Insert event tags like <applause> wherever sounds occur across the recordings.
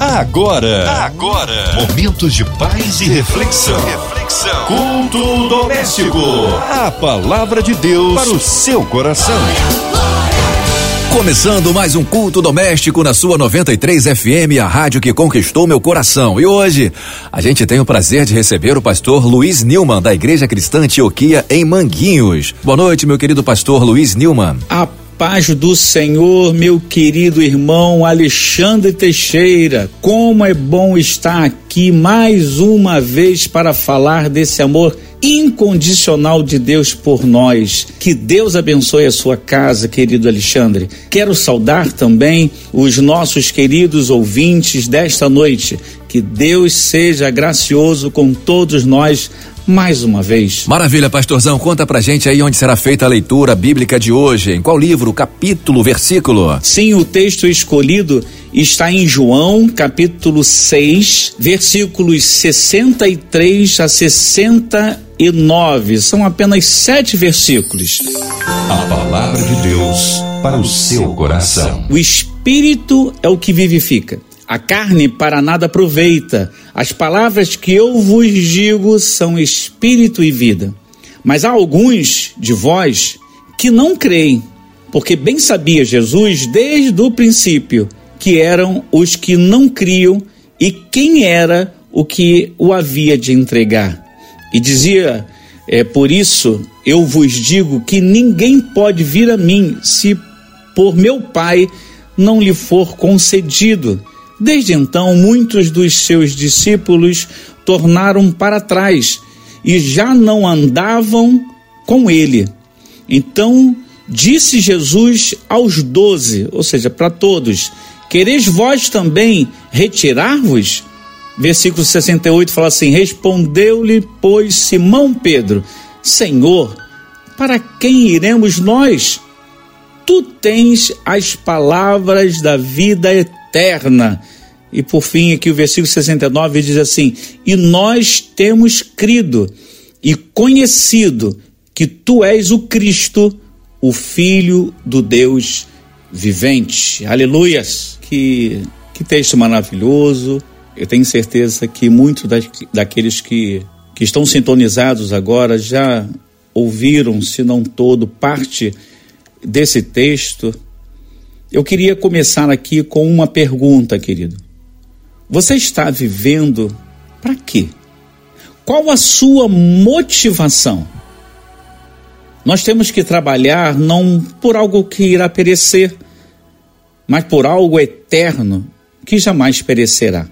Agora, agora, momentos de paz e reflexão. Reflexão. Culto doméstico. A palavra de Deus para o seu coração. Começando mais um culto doméstico na sua 93 FM, a rádio que conquistou meu coração. E hoje a gente tem o prazer de receber o pastor Luiz Nilman, da Igreja Cristã Antioquia, em Manguinhos. Boa noite, meu querido pastor Luiz Nilman. A paz do Senhor, meu querido irmão Alexandre Teixeira. Como é bom estar aqui mais uma vez para falar desse amor incondicional de Deus por nós. Que Deus abençoe a sua casa, querido Alexandre. Quero saudar também os nossos queridos ouvintes desta noite. Que Deus seja gracioso com todos nós mais uma vez. Maravilha, pastorzão. Conta pra gente aí onde será feita a leitura bíblica de hoje. Em qual livro, capítulo, versículo? Sim, o texto escolhido está em João, capítulo 6, versículos 63 a 69. São apenas sete versículos. A palavra de Deus para o seu coração. O Espírito é o que vivifica. A carne para nada aproveita. As palavras que eu vos digo são espírito e vida. Mas há alguns de vós que não creem, porque bem sabia Jesus desde o princípio que eram os que não criam e quem era o que o havia de entregar. E dizia: é por isso eu vos digo que ninguém pode vir a mim se por meu Pai não lhe for concedido. Desde então, muitos dos seus discípulos tornaram para trás e já não andavam com ele. Então disse Jesus aos doze, ou seja, para todos: Quereis vós também retirar-vos? Versículo 68 fala assim: Respondeu-lhe, pois, Simão Pedro: Senhor, para quem iremos nós? Tu tens as palavras da vida eterna. E por fim, aqui o versículo 69 diz assim: E nós temos crido e conhecido que tu és o Cristo, o Filho do Deus vivente. Aleluias! Que, que texto maravilhoso. Eu tenho certeza que muitos daqueles que, que estão sintonizados agora já ouviram, se não todo, parte desse texto. Eu queria começar aqui com uma pergunta, querido. Você está vivendo para quê? Qual a sua motivação? Nós temos que trabalhar não por algo que irá perecer, mas por algo eterno que jamais perecerá.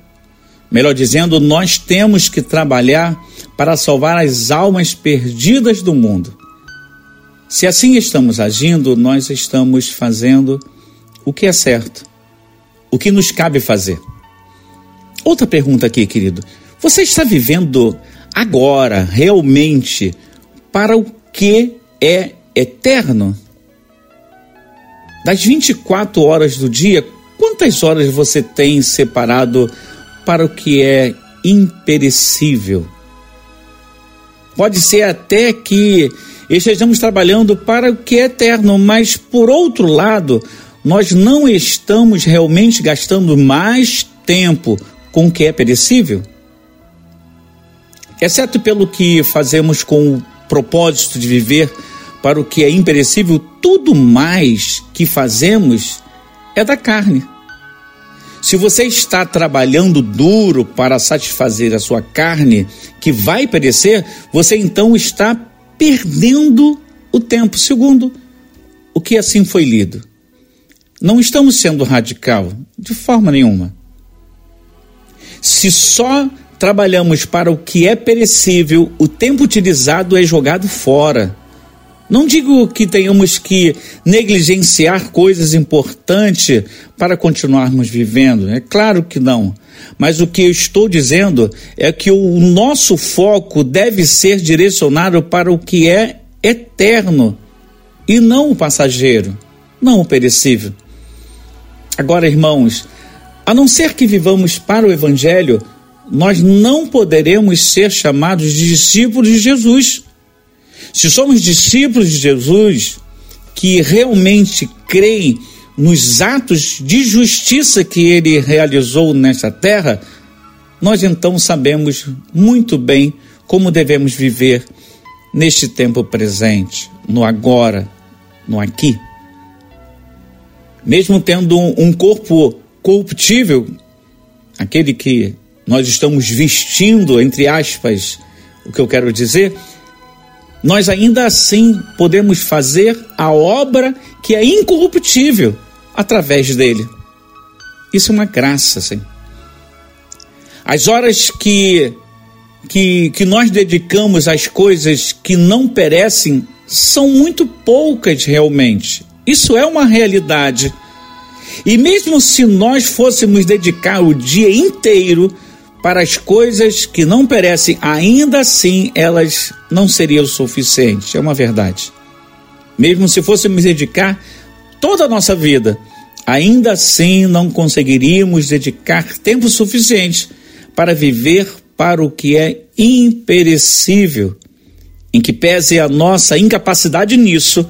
Melhor dizendo, nós temos que trabalhar para salvar as almas perdidas do mundo. Se assim estamos agindo, nós estamos fazendo o que é certo, o que nos cabe fazer. Outra pergunta aqui, querido. Você está vivendo agora, realmente, para o que é eterno? Das 24 horas do dia, quantas horas você tem separado para o que é imperecível? Pode ser até que estejamos trabalhando para o que é eterno, mas por outro lado, nós não estamos realmente gastando mais tempo com o que é perecível? Exceto pelo que fazemos com o propósito de viver para o que é imperecível, tudo mais que fazemos é da carne. Se você está trabalhando duro para satisfazer a sua carne, que vai perecer, você então está perdendo o tempo. Segundo, o que assim foi lido. Não estamos sendo radical, de forma nenhuma. Se só trabalhamos para o que é perecível, o tempo utilizado é jogado fora. Não digo que tenhamos que negligenciar coisas importantes para continuarmos vivendo, é claro que não. Mas o que eu estou dizendo é que o nosso foco deve ser direcionado para o que é eterno e não o passageiro, não o perecível. Agora, irmãos, a não ser que vivamos para o Evangelho, nós não poderemos ser chamados de discípulos de Jesus. Se somos discípulos de Jesus, que realmente creem nos atos de justiça que ele realizou nesta terra, nós então sabemos muito bem como devemos viver neste tempo presente, no agora, no aqui. Mesmo tendo um corpo corruptível, aquele que nós estamos vestindo, entre aspas, o que eu quero dizer, nós ainda assim podemos fazer a obra que é incorruptível através dele. Isso é uma graça, sim. As horas que, que, que nós dedicamos às coisas que não perecem são muito poucas realmente. Isso é uma realidade. E mesmo se nós fôssemos dedicar o dia inteiro para as coisas que não perecem, ainda assim elas não seriam suficientes. É uma verdade. Mesmo se fôssemos dedicar toda a nossa vida, ainda assim não conseguiríamos dedicar tempo suficiente para viver para o que é imperecível. Em que pese a nossa incapacidade nisso,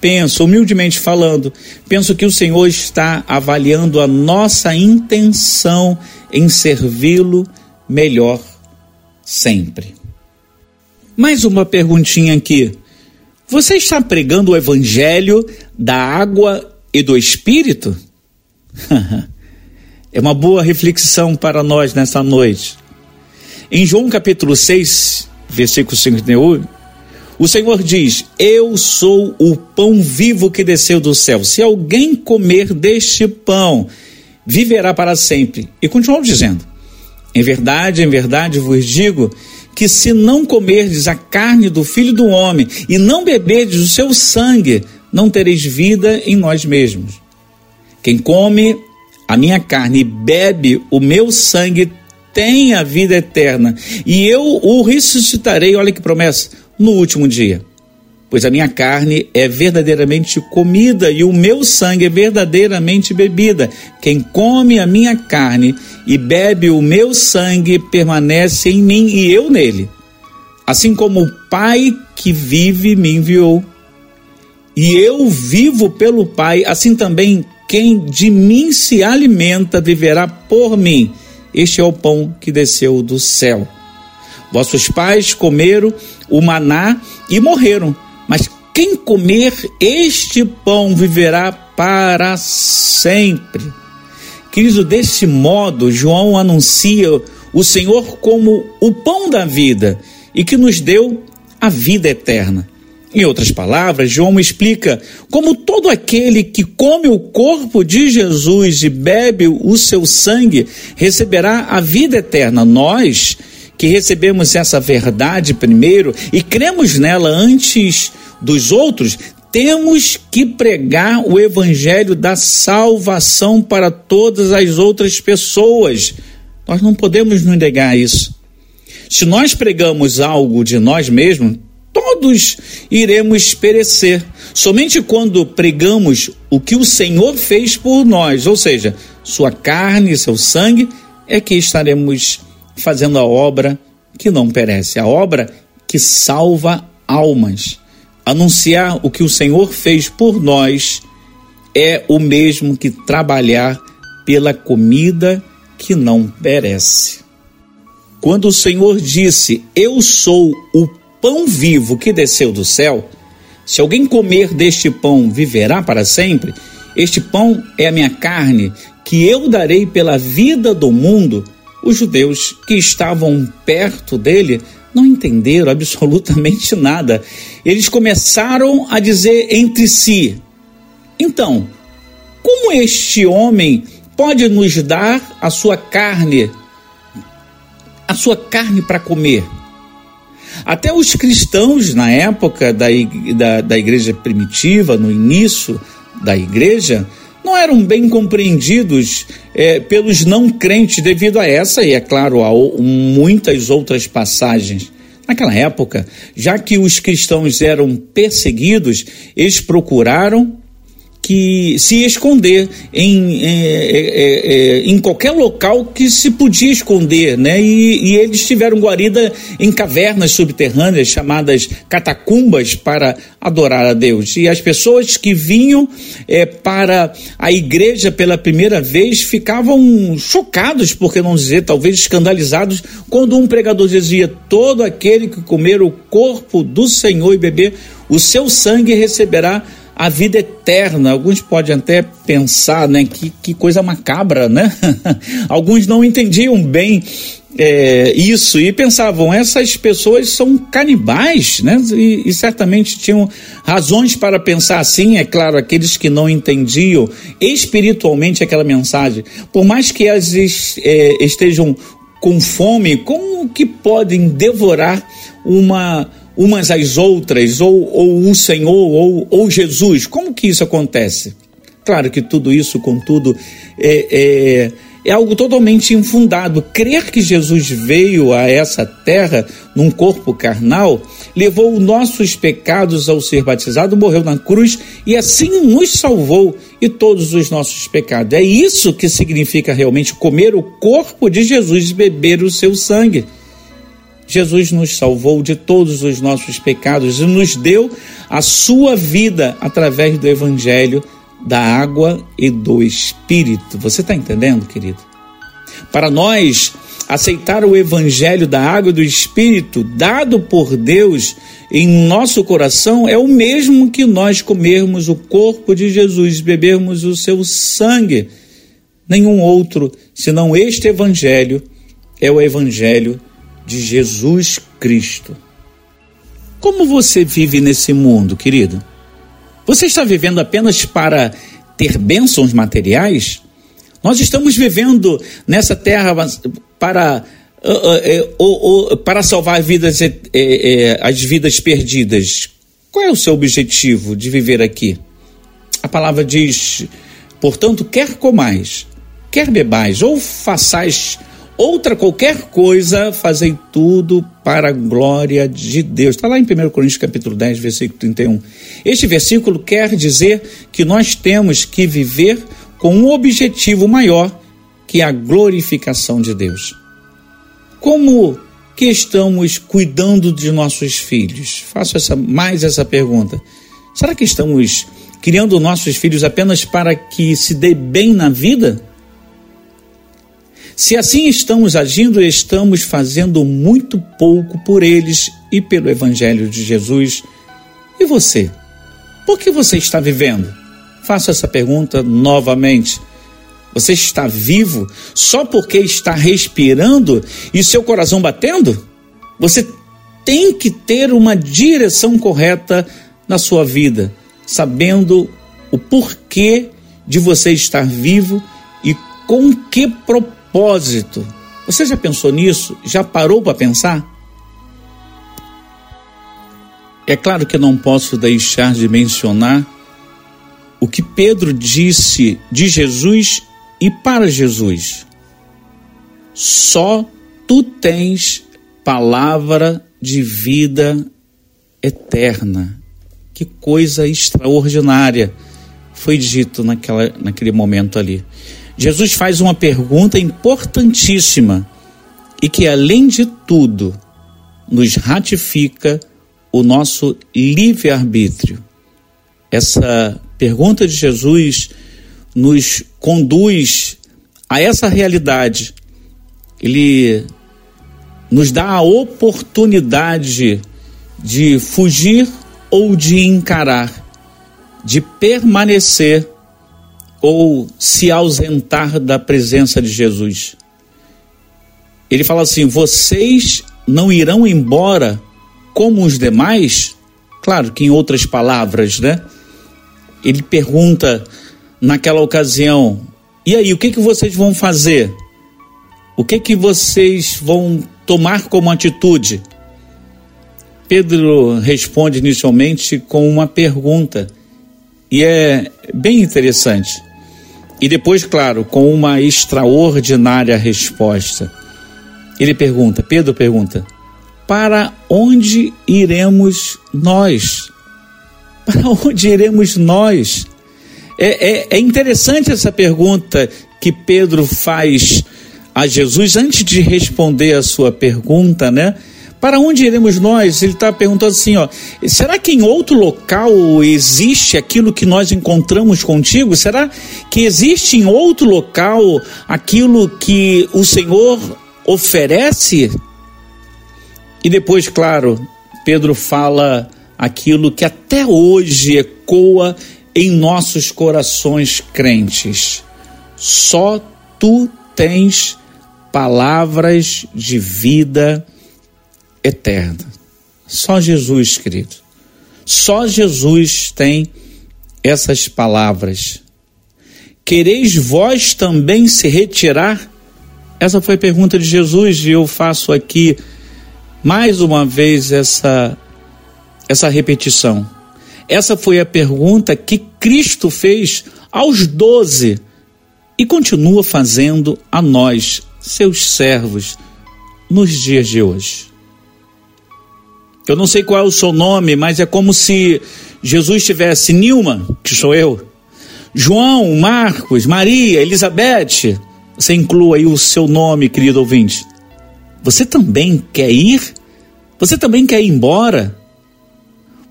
penso, humildemente falando, penso que o Senhor está avaliando a nossa intenção em servi-lo melhor sempre. Mais uma perguntinha aqui. Você está pregando o evangelho da água e do espírito? <laughs> é uma boa reflexão para nós nessa noite. Em João capítulo 6, versículo 51, o Senhor diz: Eu sou o pão vivo que desceu do céu. Se alguém comer deste pão, viverá para sempre. E continuou dizendo: Em verdade, em verdade vos digo que se não comerdes a carne do Filho do Homem e não beberdes o seu sangue, não tereis vida em nós mesmos. Quem come a minha carne e bebe o meu sangue tem a vida eterna, e eu o ressuscitarei, olha que promessa, no último dia. Pois a minha carne é verdadeiramente comida e o meu sangue é verdadeiramente bebida. Quem come a minha carne e bebe o meu sangue permanece em mim e eu nele. Assim como o Pai que vive me enviou. E eu vivo pelo Pai, assim também quem de mim se alimenta viverá por mim. Este é o pão que desceu do céu. Vossos pais comeram o maná e morreram, mas quem comer este pão viverá para sempre. Querido, desse modo, João anuncia o Senhor como o pão da vida e que nos deu a vida eterna. Em outras palavras, João explica como todo aquele que come o corpo de Jesus e bebe o seu sangue receberá a vida eterna. Nós que recebemos essa verdade primeiro e cremos nela antes dos outros, temos que pregar o evangelho da salvação para todas as outras pessoas. Nós não podemos nos negar isso. Se nós pregamos algo de nós mesmos, todos iremos perecer. Somente quando pregamos o que o Senhor fez por nós, ou seja, sua carne, seu sangue, é que estaremos fazendo a obra que não perece, a obra que salva almas. Anunciar o que o Senhor fez por nós é o mesmo que trabalhar pela comida que não perece. Quando o Senhor disse: Eu sou o pão vivo que desceu do céu, se alguém comer deste pão viverá para sempre, este pão é a minha carne, que eu darei pela vida do mundo. Os judeus que estavam perto dele não entenderam absolutamente <laughs> nada. Eles começaram a dizer entre si: então, como este homem pode nos dar a sua carne, a sua carne para comer? Até os cristãos, na época da, da, da igreja primitiva, no início da igreja, não eram bem compreendidos é, pelos não crentes devido a essa e, é claro, a muitas outras passagens. Naquela época, já que os cristãos eram perseguidos, eles procuraram que se esconder em, é, é, é, em qualquer local que se podia esconder, né? E, e, eles tiveram guarida em cavernas subterrâneas chamadas catacumbas para adorar a Deus. E as pessoas que vinham é, para a igreja pela primeira vez ficavam chocados, por que não dizer, talvez escandalizados, quando um pregador dizia: todo aquele que comer o corpo do Senhor e beber o seu sangue receberá a vida eterna. Alguns podem até pensar, né, que, que coisa macabra, né? <laughs> Alguns não entendiam bem é, isso e pensavam, essas pessoas são canibais, né? E, e, certamente tinham razões para pensar assim, é claro, aqueles que não entendiam espiritualmente aquela mensagem. Por mais que elas é, estejam com fome, como que podem devorar uma umas às outras, ou, ou o Senhor, ou, ou Jesus. Como que isso acontece? Claro que tudo isso, contudo, é, é, é algo totalmente infundado. Crer que Jesus veio a essa terra num corpo carnal levou nossos pecados ao ser batizado, morreu na cruz e assim nos salvou e todos os nossos pecados. É isso que significa realmente comer o corpo de Jesus e beber o seu sangue. Jesus nos salvou de todos os nossos pecados e nos deu a sua vida através do Evangelho da água e do Espírito. Você está entendendo, querido? Para nós, aceitar o Evangelho da água e do Espírito dado por Deus em nosso coração é o mesmo que nós comermos o corpo de Jesus, bebermos o seu sangue. Nenhum outro, senão este Evangelho, é o Evangelho de Jesus Cristo. Como você vive nesse mundo, querido? Você está vivendo apenas para ter bênçãos materiais? Nós estamos vivendo nessa terra para, uh, uh, uh, para salvar vidas, eh, eh, as vidas perdidas. Qual é o seu objetivo de viver aqui? A palavra diz: portanto, quer comais, quer bebais, ou façais outra qualquer coisa, fazei tudo para a glória de Deus. Está lá em 1 Coríntios capítulo 10, versículo 31. Este versículo quer dizer que nós temos que viver com um objetivo maior, que é a glorificação de Deus. Como que estamos cuidando de nossos filhos? Faço essa, mais essa pergunta. Será que estamos criando nossos filhos apenas para que se dê bem na vida? Se assim estamos agindo, estamos fazendo muito pouco por eles e pelo Evangelho de Jesus. E você? Por que você está vivendo? Faço essa pergunta novamente. Você está vivo só porque está respirando e seu coração batendo? Você tem que ter uma direção correta na sua vida, sabendo o porquê de você estar vivo e com que propósito propósito. Você já pensou nisso? Já parou para pensar? É claro que não posso deixar de mencionar o que Pedro disse de Jesus e para Jesus. Só tu tens palavra de vida eterna. Que coisa extraordinária foi dito naquela, naquele momento ali. Jesus faz uma pergunta importantíssima e que, além de tudo, nos ratifica o nosso livre-arbítrio. Essa pergunta de Jesus nos conduz a essa realidade. Ele nos dá a oportunidade de fugir ou de encarar, de permanecer ou se ausentar da presença de Jesus. Ele fala assim: vocês não irão embora como os demais? Claro que em outras palavras, né? Ele pergunta naquela ocasião: e aí, o que, que vocês vão fazer? O que, que vocês vão tomar como atitude? Pedro responde inicialmente com uma pergunta, e é bem interessante. E depois, claro, com uma extraordinária resposta. Ele pergunta, Pedro pergunta: Para onde iremos nós? <laughs> Para onde iremos nós? É, é, é interessante essa pergunta que Pedro faz a Jesus antes de responder a sua pergunta, né? Para onde iremos nós? Ele está perguntando assim, ó, será que em outro local existe aquilo que nós encontramos contigo? Será que existe em outro local aquilo que o Senhor oferece? E depois, claro, Pedro fala aquilo que até hoje ecoa em nossos corações crentes. Só tu tens palavras de vida eterna. Só Jesus, querido. Só Jesus tem essas palavras. Quereis vós também se retirar? Essa foi a pergunta de Jesus e eu faço aqui mais uma vez essa essa repetição. Essa foi a pergunta que Cristo fez aos doze e continua fazendo a nós, seus servos, nos dias de hoje. Eu não sei qual é o seu nome, mas é como se Jesus tivesse Nilma, que sou eu, João, Marcos, Maria, Elizabeth. Você inclua aí o seu nome, querido ouvinte. Você também quer ir? Você também quer ir embora?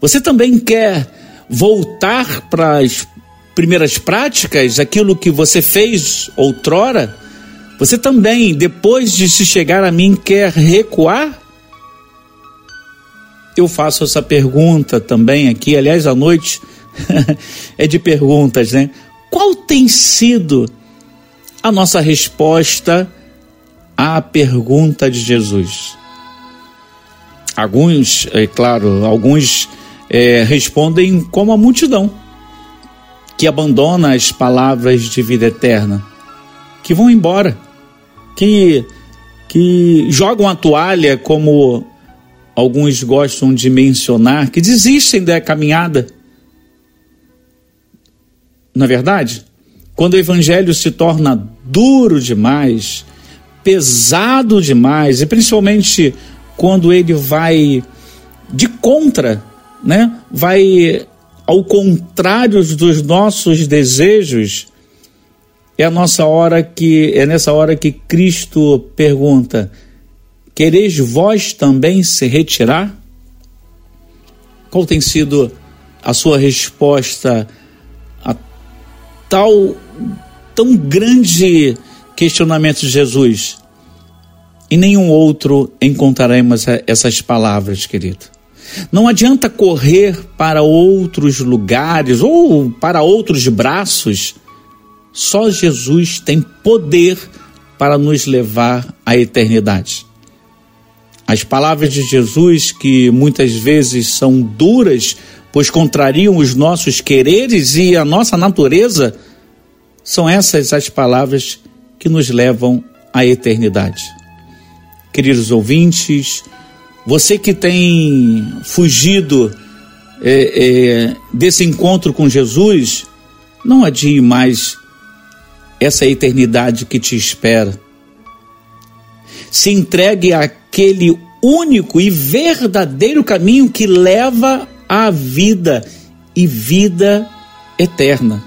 Você também quer voltar para as primeiras práticas, aquilo que você fez outrora? Você também, depois de se chegar a mim, quer recuar? Eu faço essa pergunta também aqui, aliás, à noite <laughs> é de perguntas, né? Qual tem sido a nossa resposta à pergunta de Jesus? Alguns, é claro, alguns é, respondem como a multidão, que abandona as palavras de vida eterna, que vão embora, que, que jogam a toalha como alguns gostam de mencionar, que desistem da caminhada. Na é verdade, quando o evangelho se torna duro demais, pesado demais, e principalmente quando ele vai de contra, né? Vai ao contrário dos nossos desejos, é a nossa hora que é nessa hora que Cristo pergunta: Quereis vós também se retirar? Qual tem sido a sua resposta a tal tão grande questionamento de Jesus? Em nenhum outro encontraremos essas palavras, querido. Não adianta correr para outros lugares ou para outros braços. Só Jesus tem poder para nos levar à eternidade. As palavras de Jesus, que muitas vezes são duras, pois contrariam os nossos quereres e a nossa natureza, são essas as palavras que nos levam à eternidade. Queridos ouvintes, você que tem fugido é, é, desse encontro com Jesus, não adie mais essa eternidade que te espera. Se entregue a aquele único e verdadeiro caminho que leva à vida e vida eterna.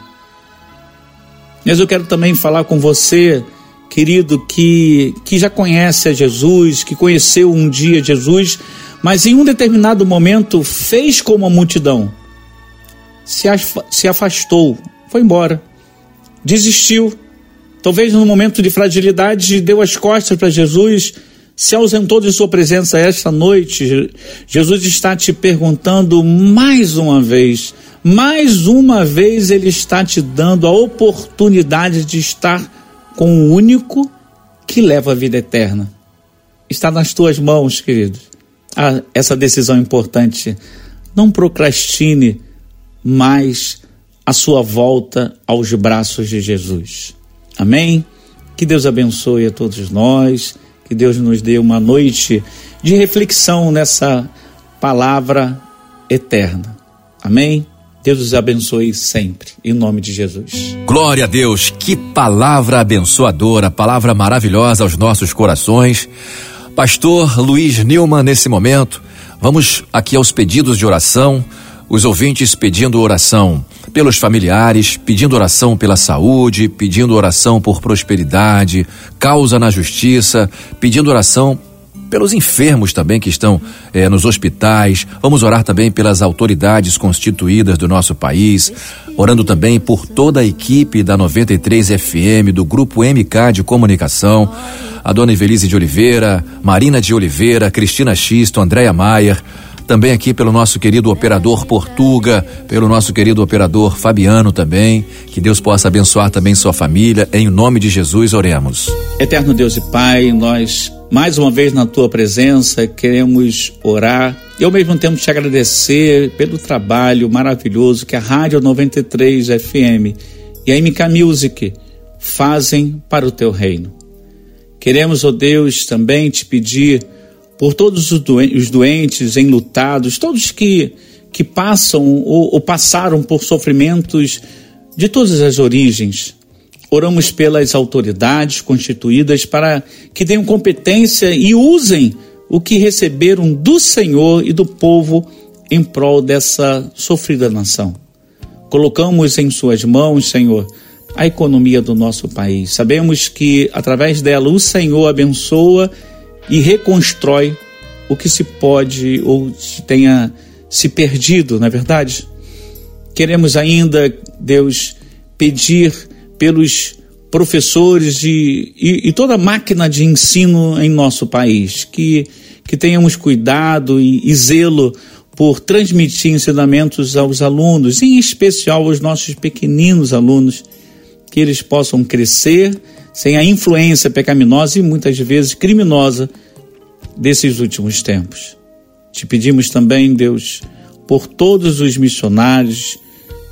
Mas eu quero também falar com você, querido, que, que já conhece a Jesus, que conheceu um dia Jesus, mas em um determinado momento fez como a multidão, se, se afastou, foi embora, desistiu. Talvez no momento de fragilidade deu as costas para Jesus se ausentou de sua presença esta noite, Jesus está te perguntando mais uma vez, mais uma vez Ele está te dando a oportunidade de estar com o único que leva a vida eterna. Está nas tuas mãos, querido. Ah, essa decisão importante. Não procrastine mais a sua volta aos braços de Jesus. Amém? Que Deus abençoe a todos nós que Deus nos dê uma noite de reflexão nessa palavra eterna. Amém? Deus os abençoe sempre, em nome de Jesus. Glória a Deus, que palavra abençoadora, palavra maravilhosa aos nossos corações. Pastor Luiz Nilman, nesse momento, vamos aqui aos pedidos de oração. Os ouvintes pedindo oração pelos familiares, pedindo oração pela saúde, pedindo oração por prosperidade, causa na justiça, pedindo oração pelos enfermos também que estão eh, nos hospitais. Vamos orar também pelas autoridades constituídas do nosso país, orando também por toda a equipe da 93 FM, do Grupo MK de Comunicação, a dona Evelise de Oliveira, Marina de Oliveira, Cristina Xisto, Andréia Maier também aqui pelo nosso querido operador Portuga, pelo nosso querido operador Fabiano também. Que Deus possa abençoar também sua família. Em nome de Jesus, oremos. Eterno Deus e Pai, nós mais uma vez na tua presença queremos orar e ao mesmo tempo te agradecer pelo trabalho maravilhoso que a Rádio 93 FM e a MK Music fazem para o teu reino. Queremos, ó oh Deus, também te pedir por todos os doentes, enlutados, todos que, que passam ou, ou passaram por sofrimentos de todas as origens. Oramos pelas autoridades constituídas para que tenham competência e usem o que receberam do Senhor e do povo em prol dessa sofrida nação. Colocamos em Suas mãos, Senhor, a economia do nosso país. Sabemos que através dela o Senhor abençoa e reconstrói o que se pode ou tenha se perdido, não é verdade? Queremos ainda, Deus, pedir pelos professores e, e, toda a máquina de ensino em nosso país, que, que tenhamos cuidado e, e zelo por transmitir ensinamentos aos alunos, em especial aos nossos pequeninos alunos, que eles possam crescer sem a influência pecaminosa e muitas vezes criminosa desses últimos tempos. Te pedimos também, Deus, por todos os missionários,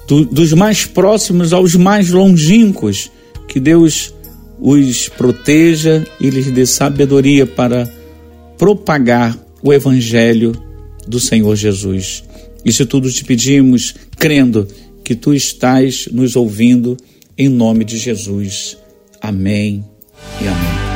do, dos mais próximos aos mais longínquos, que Deus os proteja e lhes dê sabedoria para propagar o Evangelho do Senhor Jesus. Isso tudo te pedimos, crendo que tu estás nos ouvindo, em nome de Jesus. Amém e amém.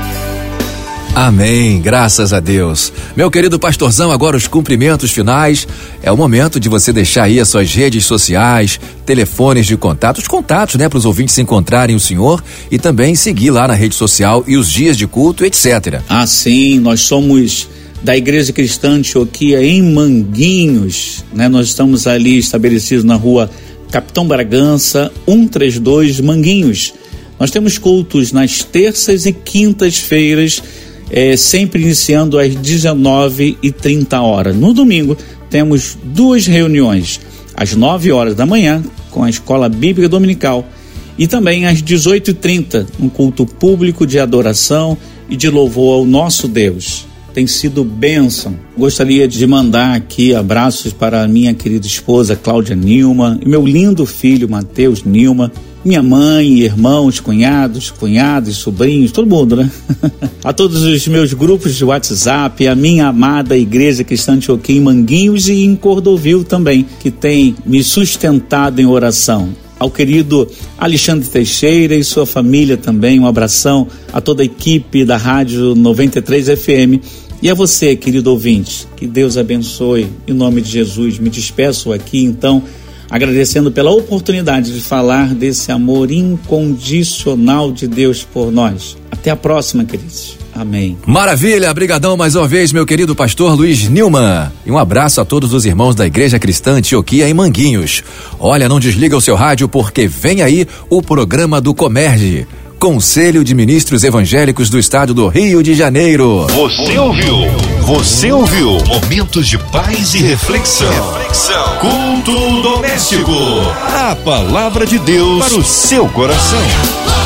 Amém, graças a Deus. Meu querido pastorzão, agora os cumprimentos finais. É o momento de você deixar aí as suas redes sociais, telefones de contato, os contatos, né, para os ouvintes encontrarem o senhor e também seguir lá na rede social e os dias de culto, etc. Ah, sim, nós somos da Igreja Cristã Antioquia em Manguinhos, né? Nós estamos ali estabelecidos na rua Capitão Bragança, 132 Manguinhos. Nós temos cultos nas terças e quintas-feiras é, sempre iniciando às 19h30 horas. No domingo, temos duas reuniões, às 9 horas da manhã, com a Escola Bíblica Dominical, e também às 18h30, um culto público de adoração e de louvor ao nosso Deus. Tem sido bênção. Gostaria de mandar aqui abraços para minha querida esposa Cláudia Nilma e meu lindo filho Mateus Nilma minha mãe, irmãos, cunhados, cunhados, sobrinhos, todo mundo, né? <laughs> a todos os meus grupos de WhatsApp, a minha amada Igreja Cristã de em Manguinhos e em Cordovil também, que tem me sustentado em oração. Ao querido Alexandre Teixeira e sua família também, um abração a toda a equipe da Rádio 93 FM. E a você, querido ouvinte, que Deus abençoe. Em nome de Jesus, me despeço aqui então agradecendo pela oportunidade de falar desse amor incondicional de Deus por nós. Até a próxima, queridos. Amém. Maravilha, brigadão mais uma vez, meu querido pastor Luiz Nilman. E um abraço a todos os irmãos da Igreja Cristã Antioquia em Manguinhos. Olha, não desliga o seu rádio porque vem aí o programa do Comerge. Conselho de Ministros Evangélicos do Estado do Rio de Janeiro. Você ouviu? Você ouviu? Momentos de paz e reflexão. Reflexão. Culto doméstico. A palavra de Deus para o seu coração.